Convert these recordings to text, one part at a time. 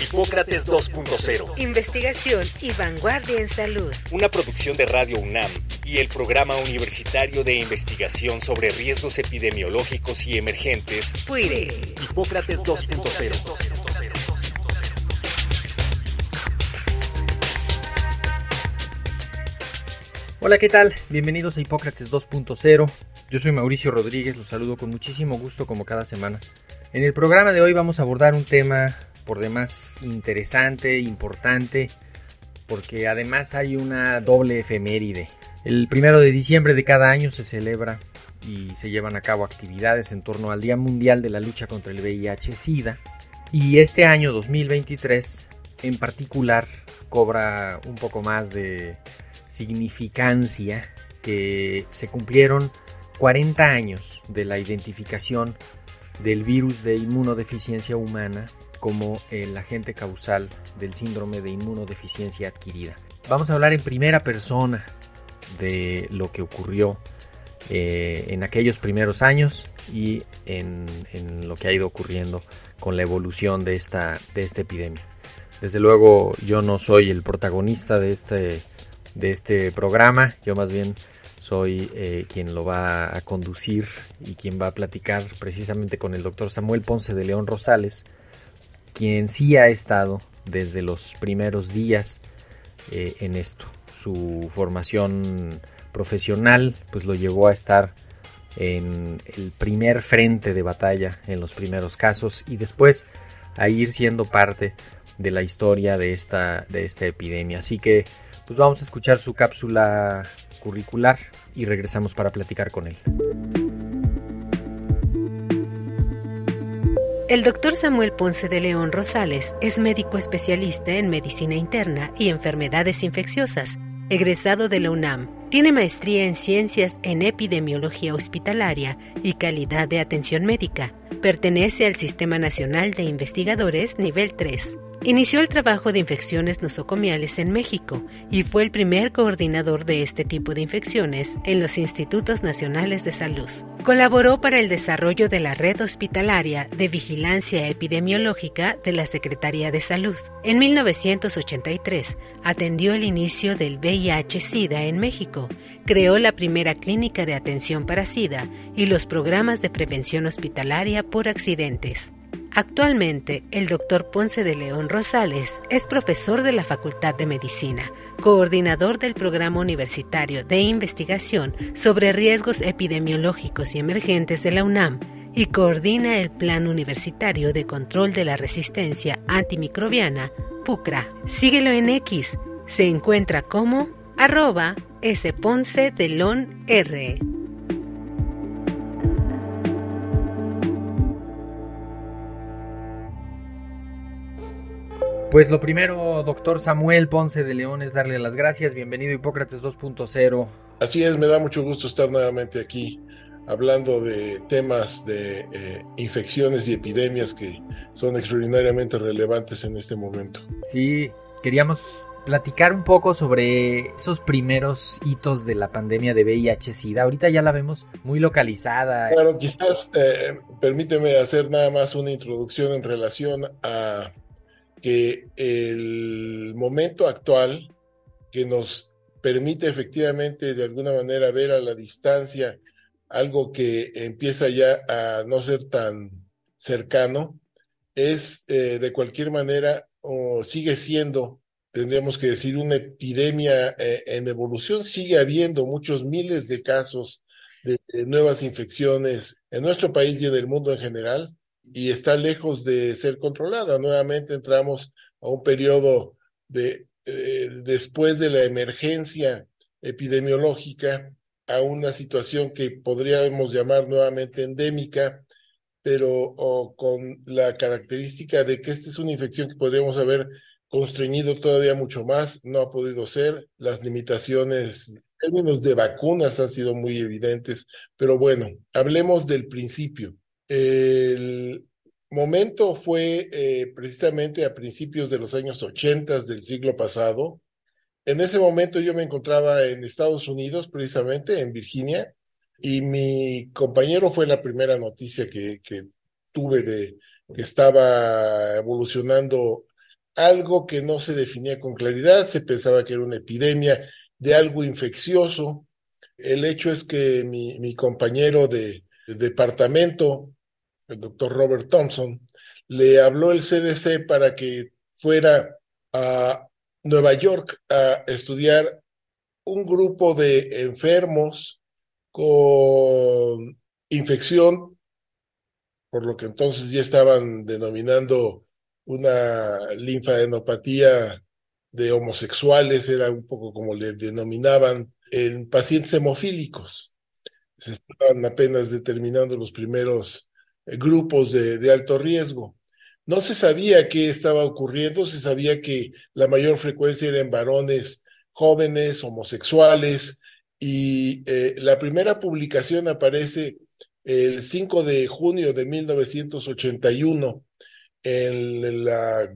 Hipócrates 2.0. Investigación y vanguardia en salud. Una producción de Radio UNAM y el Programa Universitario de Investigación sobre Riesgos Epidemiológicos y Emergentes. PUIRE. Hipócrates 2.0. Hola, ¿qué tal? Bienvenidos a Hipócrates 2.0. Yo soy Mauricio Rodríguez, los saludo con muchísimo gusto como cada semana. En el programa de hoy vamos a abordar un tema por demás interesante, importante, porque además hay una doble efeméride. El primero de diciembre de cada año se celebra y se llevan a cabo actividades en torno al Día Mundial de la Lucha contra el VIH-Sida. Y este año 2023 en particular cobra un poco más de significancia que se cumplieron 40 años de la identificación del virus de inmunodeficiencia humana como el agente causal del síndrome de inmunodeficiencia adquirida. Vamos a hablar en primera persona de lo que ocurrió eh, en aquellos primeros años y en, en, lo que ha ido ocurriendo con la evolución de esta, de esta epidemia. Desde luego yo no soy el protagonista de este, de este programa, yo más bien soy eh, quien lo va a conducir y quien va a platicar precisamente con el doctor Samuel Ponce de León Rosales, quien sí ha estado desde los primeros días eh, en esto. Su formación profesional pues lo llevó a estar en el primer frente de batalla en los primeros casos y después a ir siendo parte de la historia de esta, de esta epidemia. Así que pues vamos a escuchar su cápsula curricular y regresamos para platicar con él. El doctor Samuel Ponce de León Rosales es médico especialista en medicina interna y enfermedades infecciosas, egresado de la UNAM. Tiene maestría en ciencias en epidemiología hospitalaria y calidad de atención médica. Pertenece al Sistema Nacional de Investigadores Nivel 3. Inició el trabajo de infecciones nosocomiales en México y fue el primer coordinador de este tipo de infecciones en los Institutos Nacionales de Salud. Colaboró para el desarrollo de la red hospitalaria de vigilancia epidemiológica de la Secretaría de Salud. En 1983 atendió el inicio del VIH-Sida en México, creó la primera clínica de atención para SIDA y los programas de prevención hospitalaria por accidentes. Actualmente, el doctor Ponce de León Rosales es profesor de la Facultad de Medicina, coordinador del Programa Universitario de Investigación sobre Riesgos Epidemiológicos y Emergentes de la UNAM y coordina el Plan Universitario de Control de la Resistencia Antimicrobiana, PUCRA. Síguelo en X. Se encuentra como arroba Ponce de León R. Pues lo primero, doctor Samuel Ponce de León, es darle las gracias. Bienvenido a Hipócrates 2.0. Así es, me da mucho gusto estar nuevamente aquí hablando de temas de eh, infecciones y epidemias que son extraordinariamente relevantes en este momento. Sí, queríamos platicar un poco sobre esos primeros hitos de la pandemia de VIH-Sida. Ahorita ya la vemos muy localizada. Bueno, quizás eh, permíteme hacer nada más una introducción en relación a que el momento actual que nos permite efectivamente de alguna manera ver a la distancia algo que empieza ya a no ser tan cercano, es eh, de cualquier manera o sigue siendo, tendríamos que decir, una epidemia eh, en evolución. Sigue habiendo muchos miles de casos de, de nuevas infecciones en nuestro país y en el mundo en general y está lejos de ser controlada. Nuevamente entramos a un periodo de, eh, después de la emergencia epidemiológica, a una situación que podríamos llamar nuevamente endémica, pero con la característica de que esta es una infección que podríamos haber constreñido todavía mucho más, no ha podido ser, las limitaciones en términos de vacunas han sido muy evidentes, pero bueno, hablemos del principio. El momento fue eh, precisamente a principios de los años 80 del siglo pasado. En ese momento yo me encontraba en Estados Unidos, precisamente en Virginia, y mi compañero fue la primera noticia que, que tuve de que estaba evolucionando algo que no se definía con claridad, se pensaba que era una epidemia de algo infeccioso. El hecho es que mi, compañero de departamento, el doctor Robert Thompson, le habló el CDC para que fuera a Nueva York a estudiar un grupo de enfermos con infección, por lo que entonces ya estaban denominando una linfadenopatía de homosexuales, era un poco como le denominaban, en pacientes hemofílicos. Se estaban apenas determinando los primeros grupos de, de alto riesgo. No se sabía qué estaba ocurriendo, se sabía que la mayor frecuencia era en varones jóvenes, homosexuales, y eh, la primera publicación aparece el 5 de junio de 1981 en la,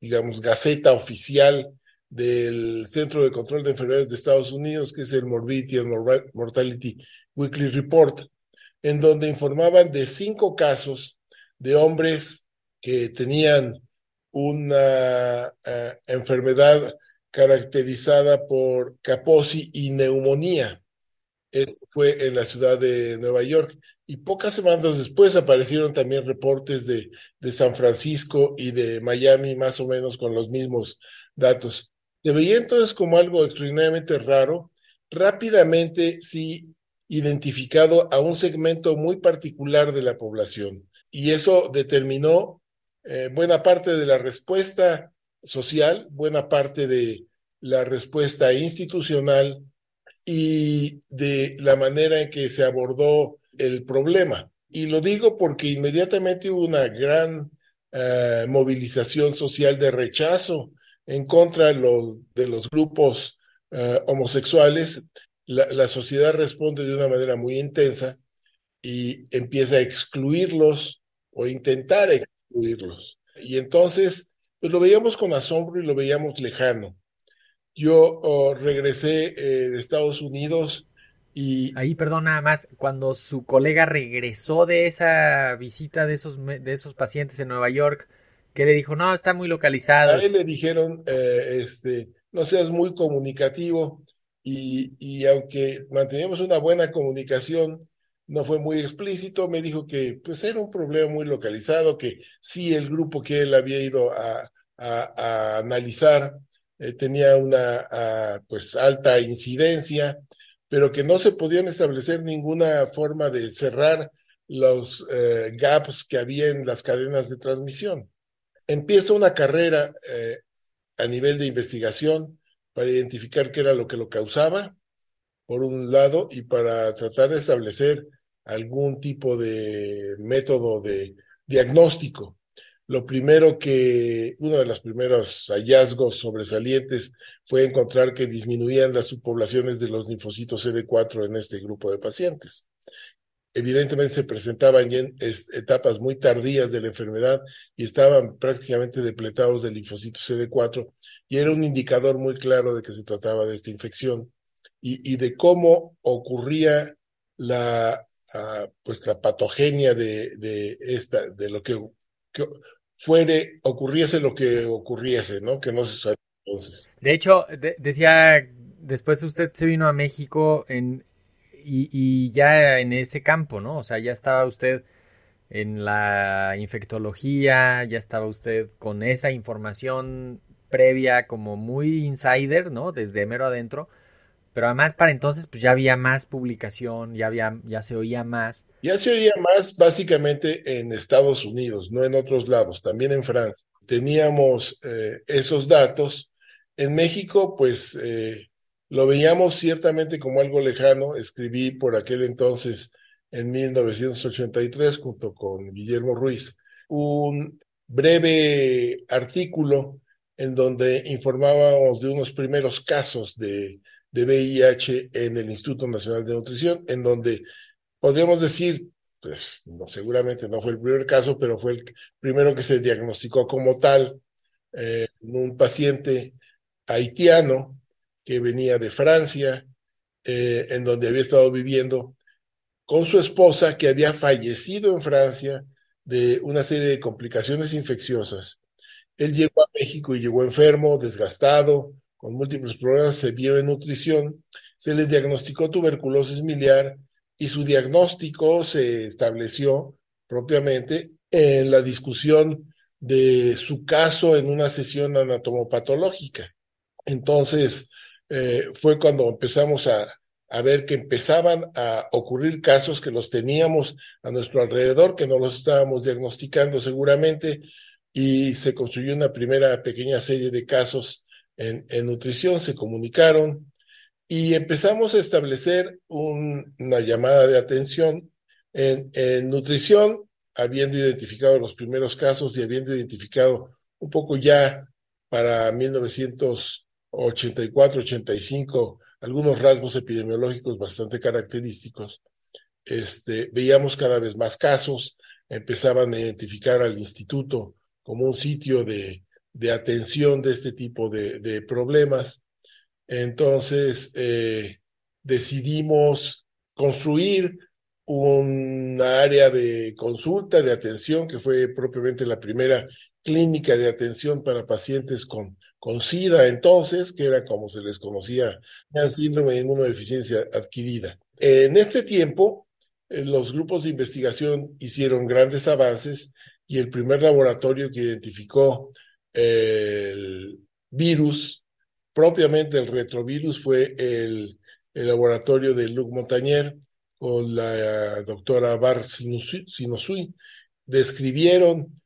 digamos, Gaceta Oficial del Centro de Control de Enfermedades de Estados Unidos, que es el Morbidity and Mortality Weekly Report, en donde informaban de cinco casos de hombres que tenían una uh, enfermedad caracterizada por caposi y neumonía. Eso fue en la ciudad de Nueva York. Y pocas semanas después aparecieron también reportes de, de San Francisco y de Miami, más o menos con los mismos datos. Se veía entonces como algo extraordinariamente raro, rápidamente sí identificado a un segmento muy particular de la población. Y eso determinó eh, buena parte de la respuesta social, buena parte de la respuesta institucional y de la manera en que se abordó el problema. Y lo digo porque inmediatamente hubo una gran uh, movilización social de rechazo en contra de, lo, de los grupos uh, homosexuales. La, la, sociedad responde de una manera muy intensa y empieza a excluirlos o intentar excluirlos. Y entonces, pues lo veíamos con asombro y lo veíamos lejano. Yo oh, regresé eh, de Estados Unidos y... Ahí, perdón, nada más, cuando su colega regresó de esa visita de esos, de esos pacientes en Nueva York, que le dijo, no, está muy localizado. A él le dijeron, eh, este, no seas muy comunicativo y, aunque manteníamos una buena comunicación, no fue muy explícito, me dijo que pues era un problema muy localizado, que sí el grupo que él había ido a, analizar eh, tenía una a, pues alta incidencia, pero que no se podían establecer ninguna forma de cerrar los eh, gaps que había en las cadenas de transmisión. Empieza una carrera eh, a nivel de investigación para identificar qué era lo que lo causaba, por un lado, y para tratar de establecer algún tipo de método de diagnóstico. Lo primero que, uno de los primeros hallazgos sobresalientes fue encontrar que disminuían las subpoblaciones de los linfocitos CD4 en este grupo de pacientes. Evidentemente se presentaban en etapas muy tardías de la enfermedad y estaban prácticamente depletados de linfocitos CD4 y era un indicador muy claro de que se trataba de esta infección y, de cómo ocurría la, uh, pues la patogenia de, de esta, de lo que, que fuere, ocurriese lo que ocurriese, ¿no? Que no se sabe entonces. De hecho, de, decía, después usted se vino a México en, y, y, ya en ese campo, ¿no? O sea, ya estaba usted en la infectología, ya estaba usted con esa información previa como muy insider, ¿no? Desde mero adentro. Pero además para entonces pues ya había más publicación, ya había, ya se oía más. Ya se oía más básicamente en Estados Unidos, no en otros lados, también en Francia. Teníamos eh, esos datos. En México, pues eh, lo veíamos ciertamente como algo lejano. Escribí por aquel entonces, en 1983, junto con Guillermo Ruiz, un breve artículo en donde informábamos de unos primeros casos de, de VIH en el Instituto Nacional de Nutrición, en donde podríamos decir, pues no, seguramente no fue el primer caso, pero fue el primero que se diagnosticó como tal, eh, un paciente haitiano que venía de Francia, eh, en donde había estado viviendo con su esposa que había fallecido en Francia de una serie de complicaciones infecciosas. Él llegó a México y llegó enfermo, desgastado, con múltiples problemas, se vio en nutrición, se le diagnosticó tuberculosis miliar y su diagnóstico se estableció propiamente en la discusión de su caso en una sesión anatomopatológica. Entonces, eh, fue cuando empezamos a, ver que empezaban a ocurrir casos que los teníamos a nuestro alrededor, que no los estábamos diagnosticando seguramente, y se construyó una primera pequeña serie de casos en, nutrición, se comunicaron y empezamos a establecer un, una llamada de atención en, en nutrición, habiendo identificado los primeros casos y habiendo identificado un poco ya para 1984-85 algunos rasgos epidemiológicos bastante característicos. Este, veíamos cada vez más casos, empezaban a identificar al instituto como un sitio de, de atención de este tipo de, de problemas entonces eh, decidimos construir una área de consulta, de atención, que fue propiamente la primera clínica de atención para pacientes con, con SIDA entonces, que era como se les conocía el síndrome de inmunodeficiencia adquirida. En este tiempo, eh, los grupos de investigación hicieron grandes avances y el primer laboratorio que identificó el virus propiamente el retrovirus fue el, el laboratorio de Luc Montagnier con la doctora Bar Sinosui. Describieron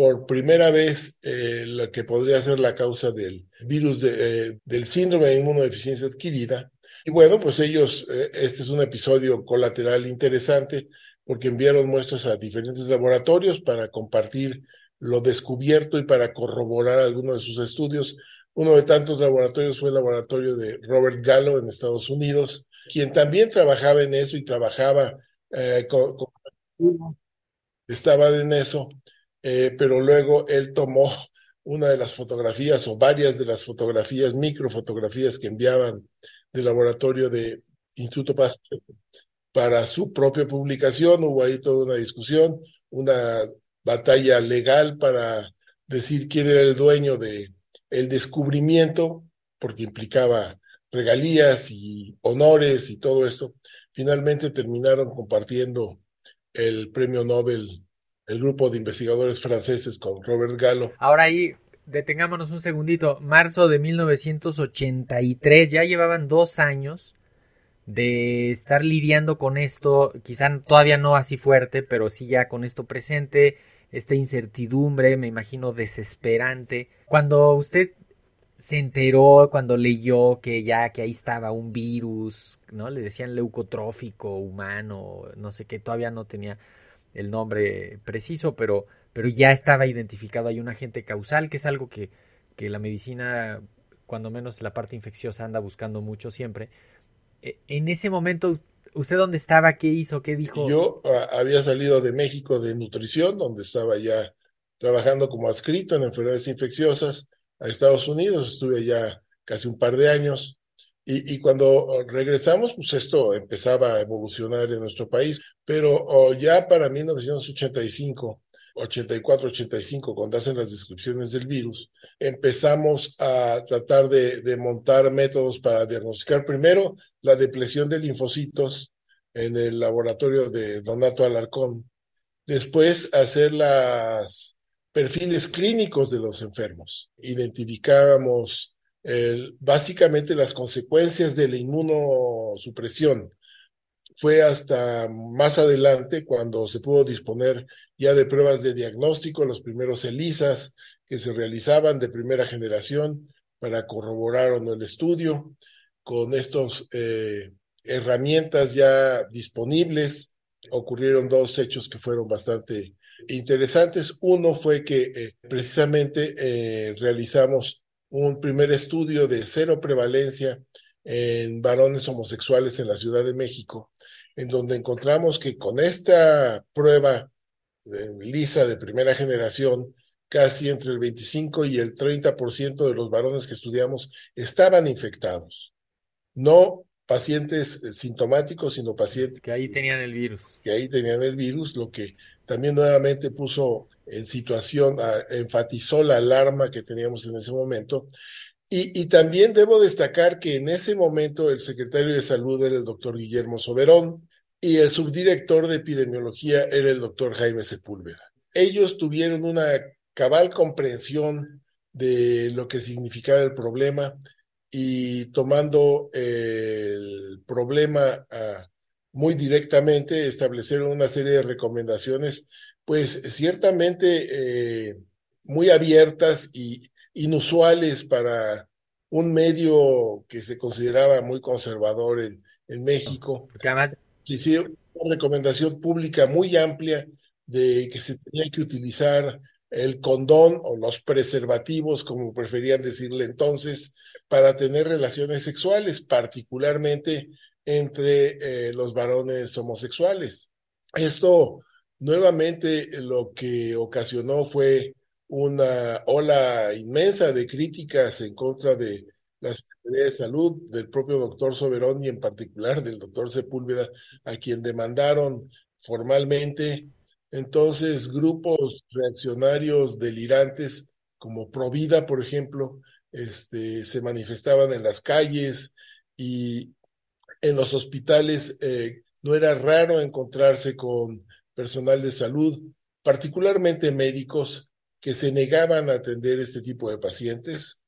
por primera vez eh, lo que podría ser la causa del virus de, eh, del síndrome de inmunodeficiencia adquirida. Y bueno, pues ellos, eh, este es un episodio colateral interesante porque enviaron muestras a diferentes laboratorios para compartir lo descubierto y para corroborar algunos de sus estudios uno de tantos laboratorios fue el laboratorio de Robert Gallo en Estados Unidos, quien también trabajaba en eso y trabajaba eh, con, estaba en eso, eh, pero luego él tomó una de las fotografías o varias de las fotografías, microfotografías que enviaban del laboratorio de Instituto Pasteur para su propia publicación. Hubo ahí toda una discusión, una batalla legal para decir quién era el dueño de, el descubrimiento, porque implicaba regalías y honores y todo esto, finalmente terminaron compartiendo el premio Nobel el grupo de investigadores franceses con Robert Gallo. Ahora ahí detengámonos un segundito. Marzo de 1983, ya llevaban dos años de estar lidiando con esto, quizá todavía no así fuerte, pero sí ya con esto presente esta incertidumbre, me imagino desesperante. Cuando usted se enteró, cuando leyó que ya que ahí estaba un virus, ¿no? Le decían leucotrófico humano, no sé qué, todavía no tenía el nombre preciso, pero, pero ya estaba identificado, hay un agente causal, que es algo que, que la medicina, cuando menos la parte infecciosa, anda buscando mucho siempre. E, en ese momento ¿Usted dónde estaba? ¿Qué hizo? ¿Qué dijo? Yo había salido de México de nutrición, donde estaba ya trabajando como adscrito en enfermedades infecciosas a Estados Unidos. Estuve ya casi un par de años. Y, y cuando regresamos, pues esto empezaba a evolucionar en nuestro país. Pero oh, ya para 1985, 84, 85, cuando hacen las descripciones del virus, empezamos a tratar de, de, montar métodos para diagnosticar primero la depresión de linfocitos en el laboratorio de Donato Alarcón, después hacer los perfiles clínicos de los enfermos. Identificábamos básicamente las consecuencias de la inmunosupresión. Fue hasta más adelante cuando se pudo disponer ya de pruebas de diagnóstico, los primeros ELISAs que se realizaban de primera generación para corroborar o no el estudio, con estas eh, herramientas ya disponibles. Ocurrieron dos hechos que fueron bastante interesantes. Uno fue que eh, precisamente eh, realizamos un primer estudio de cero prevalencia en varones homosexuales en la Ciudad de México, en donde encontramos que con esta prueba lisa de primera generación, casi entre el 25 y el 30% de los varones que estudiamos estaban infectados. No pacientes eh, sintomáticos, sino pacientes que ahí tenían el virus. Que ahí tenían el virus, lo que también nuevamente puso en situación, enfatizó la alarma que teníamos en ese momento. Y, también debo destacar que en ese momento el secretario de salud era el doctor Guillermo Soberón y el subdirector de epidemiología era el doctor Jaime Sepúlveda. Ellos tuvieron una cabal comprensión de lo que significaba el problema y tomando el problema ah, muy directamente, establecieron una serie de recomendaciones, pues ciertamente eh, muy abiertas y inusuales para un medio que se consideraba muy conservador en, en México. Sí, sí, una recomendación pública muy amplia de que se tenía que utilizar el condón o los preservativos, como preferían decirle entonces, para tener relaciones sexuales, particularmente entre eh, los varones homosexuales. Esto nuevamente lo que ocasionó fue una ola inmensa de críticas en contra de la Secretaría de Salud, del propio doctor Soberón y en particular del doctor Sepúlveda, a quien demandaron formalmente. Entonces, grupos reaccionarios delirantes, como Provida, por ejemplo, este, se manifestaban en las calles y en los hospitales eh, no era raro encontrarse con personal de salud, particularmente médicos, que se negaban a atender este tipo de pacientes.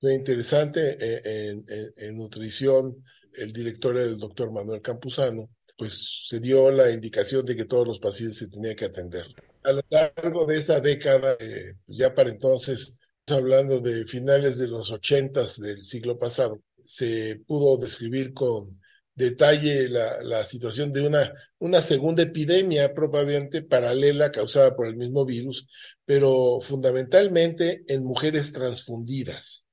Fue interesante eh, en, nutrición, el director era el doctor Manuel Campuzano, pues se dio la indicación de que todos los pacientes se tenían que atender. A lo largo de esa década, eh, ya para entonces, hablando de finales de los ochentas del siglo pasado, se pudo describir con detalle la, situación de una, una segunda epidemia probablemente paralela causada por el mismo virus, pero fundamentalmente en mujeres transfundidas.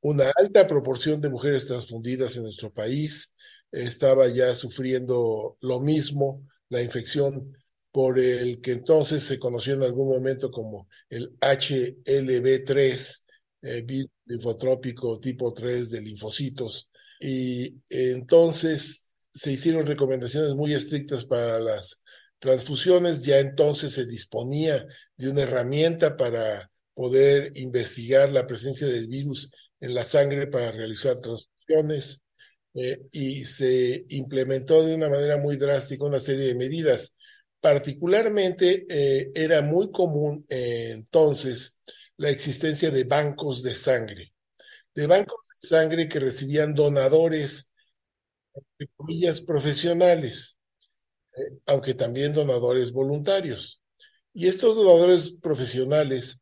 Una alta proporción de mujeres transfundidas en nuestro país, estaba ya sufriendo lo mismo, la infección por el que entonces se conoció en algún momento como el HLB3, eh, virus linfotrópico tipo 3 de linfocitos. Y entonces se hicieron recomendaciones muy estrictas para las transfusiones, ya entonces se disponía de una herramienta para poder investigar la presencia del virus en la sangre para realizar transfusiones. Eh, y se implementó de una manera muy drástica una serie de medidas. Particularmente eh, era muy común eh, entonces la existencia de bancos de sangre, de bancos sangre que recibían donadores, de comillas, profesionales, aunque también donadores voluntarios. Y estos donadores profesionales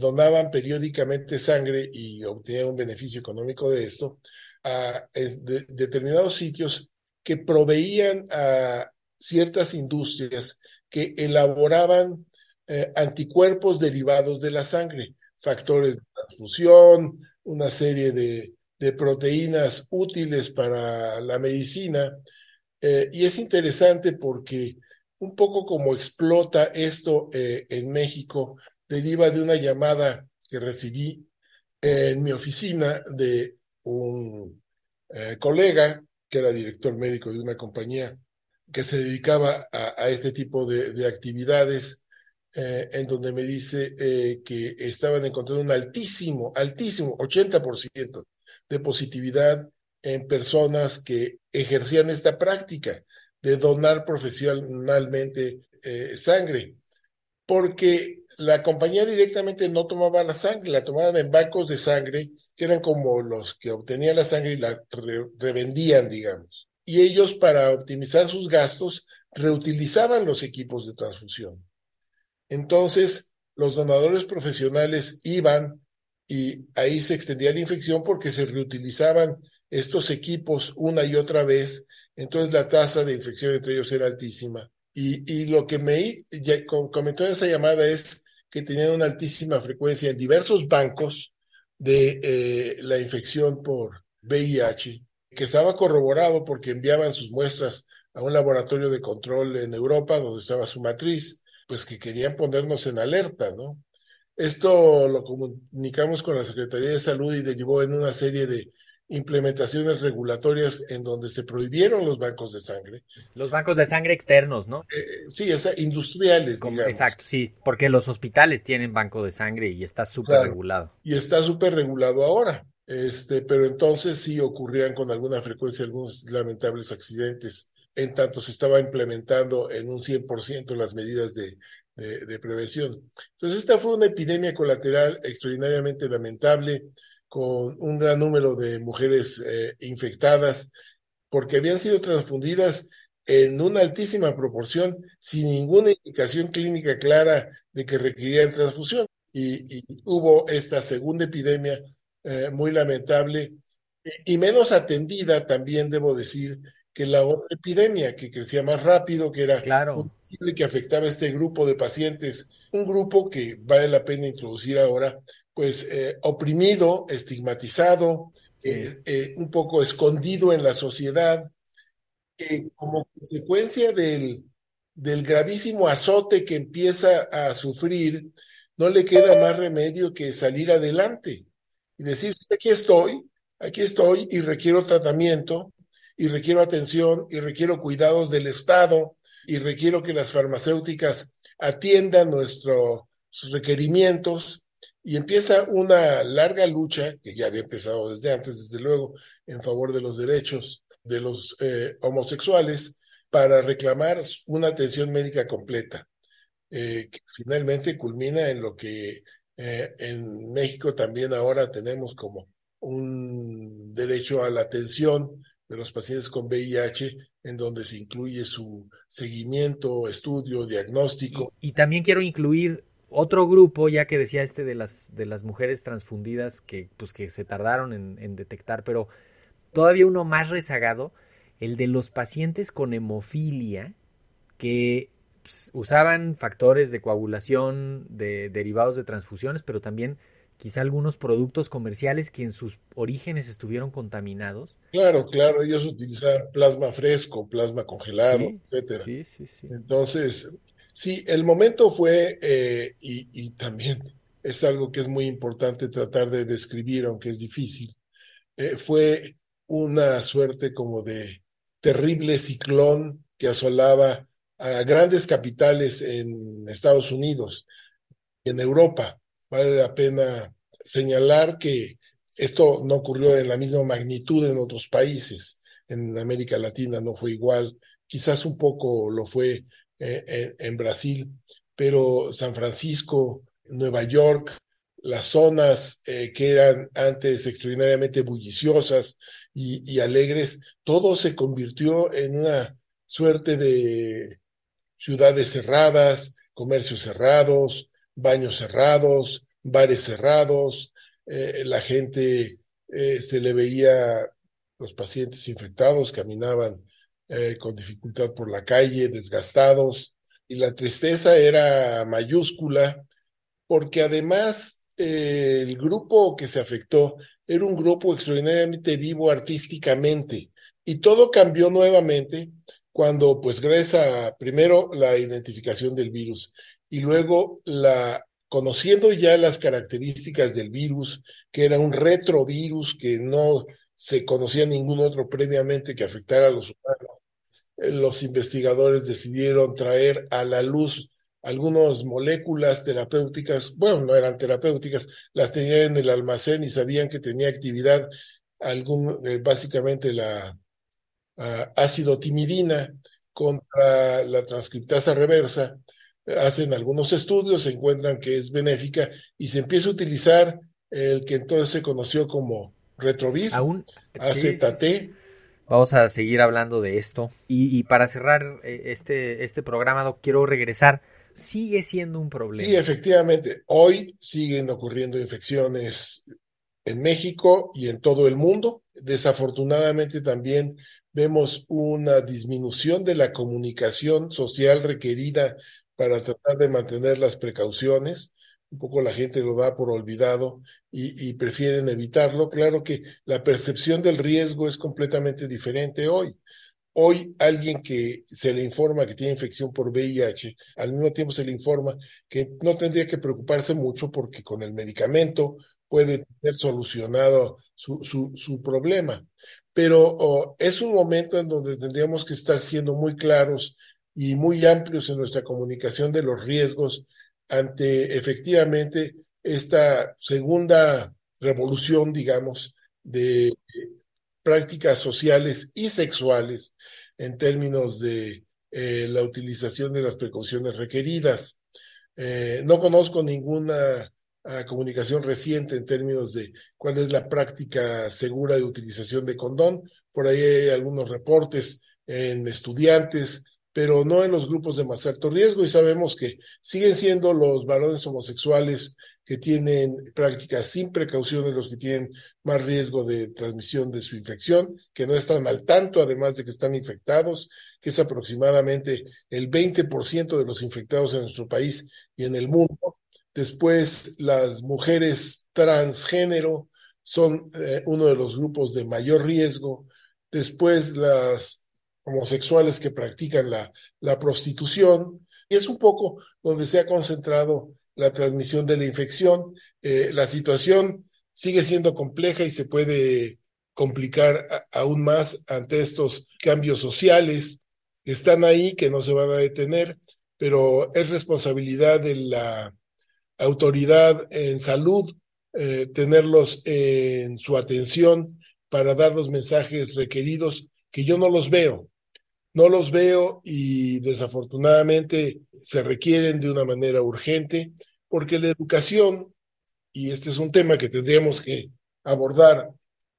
donaban periódicamente sangre y obtenían un beneficio económico de esto, a determinados sitios que proveían a ciertas industrias que elaboraban eh, anticuerpos derivados de la sangre, factores de transfusión, una serie de, de proteínas útiles para la medicina. Eh, y es interesante porque un poco como explota esto eh, en México, deriva de una llamada que recibí en mi oficina de un eh, colega que era director médico de una compañía que se dedicaba a, este tipo de, actividades, eh, en donde me dice eh, que estaban encontrando un altísimo, altísimo, 80% de positividad en personas que ejercían esta práctica de donar profesionalmente sangre, porque la compañía directamente no tomaba la sangre, la tomaban en bancos de sangre, que eran como los que obtenían la sangre y la revendían, digamos. Y ellos, para optimizar sus gastos, reutilizaban los equipos de transfusión. Entonces, los donadores profesionales iban y ahí se extendía la infección porque se reutilizaban estos equipos una y otra vez, entonces la tasa de infección entre ellos era altísima. Y, lo que me comentó en esa llamada es que tenían una altísima frecuencia en diversos bancos de eh, la infección por VIH, que estaba corroborado porque enviaban sus muestras a un laboratorio de control en Europa, donde estaba su matriz, pues que querían ponernos en alerta, ¿no? Esto lo comunicamos con la Secretaría de Salud y derivó en una serie de implementaciones regulatorias en donde se prohibieron los bancos de sangre. Los bancos de sangre externos, ¿no? Eh, sí, esa, industriales, digamos. Exacto, sí, porque los hospitales tienen banco de sangre y está súper regulado. Y está súper regulado ahora. Este, pero entonces sí ocurrían con alguna frecuencia algunos lamentables accidentes, en tanto se estaba implementando en un 100% las medidas de, prevención. Entonces, esta fue una epidemia colateral extraordinariamente lamentable, con un gran número de mujeres eh, infectadas, porque habían sido transfundidas en una altísima proporción sin ninguna indicación clínica clara de que requerían transfusión. Y, hubo esta segunda epidemia eh, muy lamentable y, menos atendida, también debo decir, que la otra epidemia que crecía más rápido, que era claro. que afectaba a este grupo de pacientes, un grupo que vale la pena introducir ahora, pues eh, oprimido, estigmatizado, eh, eh, un poco escondido en la sociedad, que como consecuencia del, del gravísimo azote que empieza a sufrir, no le queda más remedio que salir adelante y decir, aquí estoy, aquí estoy y requiero tratamiento y requiero atención y requiero cuidados del Estado y requiero que las farmacéuticas atiendan nuestros requerimientos. Y empieza una larga lucha, que ya había empezado desde antes, desde luego, en favor de los derechos de los eh, homosexuales, para reclamar una atención médica completa, eh, finalmente culmina en lo que eh, en México también ahora tenemos como un derecho a la atención de los pacientes con VIH, en donde se incluye su seguimiento, estudio, diagnóstico. y también quiero incluir otro grupo, ya que decía este de las, de las mujeres transfundidas que, pues, que se tardaron en, detectar, pero todavía uno más rezagado, el de los pacientes con hemofilia que pues, usaban factores de coagulación de derivados de transfusiones, pero también quizá algunos productos comerciales que en sus orígenes estuvieron contaminados. Claro, claro, ellos utilizaban plasma fresco, plasma congelado, etcétera. Sí, sí, sí. Entonces, Sí, el momento fue, eh, y, también es algo que es muy importante tratar de describir, aunque es difícil, eh, fue una suerte como de terrible ciclón que asolaba a grandes capitales en Estados Unidos y en Europa. Vale la pena señalar que esto no ocurrió en la misma magnitud en otros países. En América Latina no fue igual, quizás un poco lo fue eh, en, Brasil, pero San Francisco, Nueva York, las zonas eh, que eran antes extraordinariamente bulliciosas y, alegres, todo se convirtió en una suerte de ciudades cerradas, comercios cerrados, baños cerrados, bares cerrados, eh, la gente se le veía, los pacientes infectados caminaban eh, con dificultad por la calle, desgastados, y la tristeza era mayúscula, porque además eh, el grupo que se afectó era un grupo extraordinariamente vivo artísticamente, y todo cambió nuevamente cuando, pues, gracias a primero la identificación del virus y luego la conociendo ya las características del virus, que era un retrovirus que no se conocía ningún otro previamente que afectara a los humanos. Eh, los investigadores decidieron traer a la luz algunas moléculas terapéuticas, bueno, no eran terapéuticas, las tenían en el almacén y sabían que tenía actividad algún, eh, básicamente la ácido timidina contra la transcriptasa reversa. Hacen algunos estudios, se encuentran que es benéfica y se empieza a utilizar el que entonces se conoció como Retrovir, Aún, AZT. Vamos a seguir hablando de esto. Y, para cerrar eh, este, este programa, quiero regresar. Sigue siendo un problema. Sí, efectivamente. Hoy siguen ocurriendo infecciones en México y en todo el mundo. Desafortunadamente también vemos una disminución de la comunicación social requerida para tratar de mantener las precauciones. Un poco la gente lo da por olvidado y, prefieren evitarlo. Claro que la percepción del riesgo es completamente diferente hoy. Hoy alguien que se le informa que tiene infección por VIH, al mismo tiempo se le informa que no tendría que preocuparse mucho porque con el medicamento puede ser solucionado su, su, su problema. Pero oh, es un momento en donde tendríamos que estar siendo muy claros y muy amplios en nuestra comunicación de los riesgos ante efectivamente esta segunda revolución, digamos, de prácticas sociales y sexuales en términos de eh, la utilización de las precauciones requeridas. Eh, no conozco ninguna uh, comunicación reciente en términos de cuál es la práctica segura de utilización de condón. Por ahí hay algunos reportes en estudiantes, pero no en los grupos de más alto riesgo y sabemos que siguen siendo los varones homosexuales que tienen prácticas sin precauciones, los que tienen más riesgo de transmisión de su infección, que no están al tanto, además de que están infectados, que es aproximadamente el 20% de los infectados en nuestro país y en el mundo. Después, las mujeres transgénero son eh, uno de los grupos de mayor riesgo. Después, las homosexuales que practican la, la prostitución. Y es un poco donde se ha concentrado la transmisión de la infección. Eh, la situación sigue siendo compleja y se puede complicar aún más ante estos cambios sociales que están ahí, que no se van a detener, pero es responsabilidad de la autoridad en salud eh, tenerlos en su atención para dar los mensajes requeridos que yo no los veo no los veo y desafortunadamente se requieren de una manera urgente porque la educación, y este es un tema que tendríamos que abordar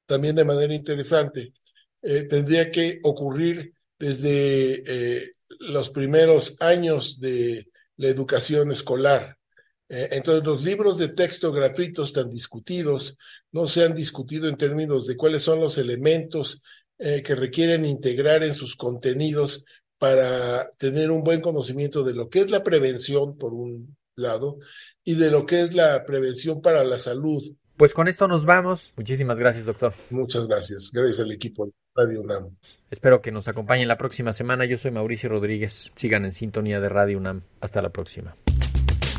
también de manera interesante, eh, tendría que ocurrir desde eh, los primeros años de la educación escolar. Eh, entonces, los libros de texto gratuitos tan discutidos no se han discutido en términos de cuáles son los elementos eh, que requieren integrar en sus contenidos para tener un buen conocimiento de lo que es la prevención, por un lado, y de lo que es la prevención para la salud. Pues con esto nos vamos. Muchísimas gracias, doctor. Muchas gracias. Gracias al equipo de Radio UNAM. Espero que nos acompañen la próxima semana. Yo soy Mauricio Rodríguez. Sigan en sintonía de Radio UNAM. Hasta la próxima.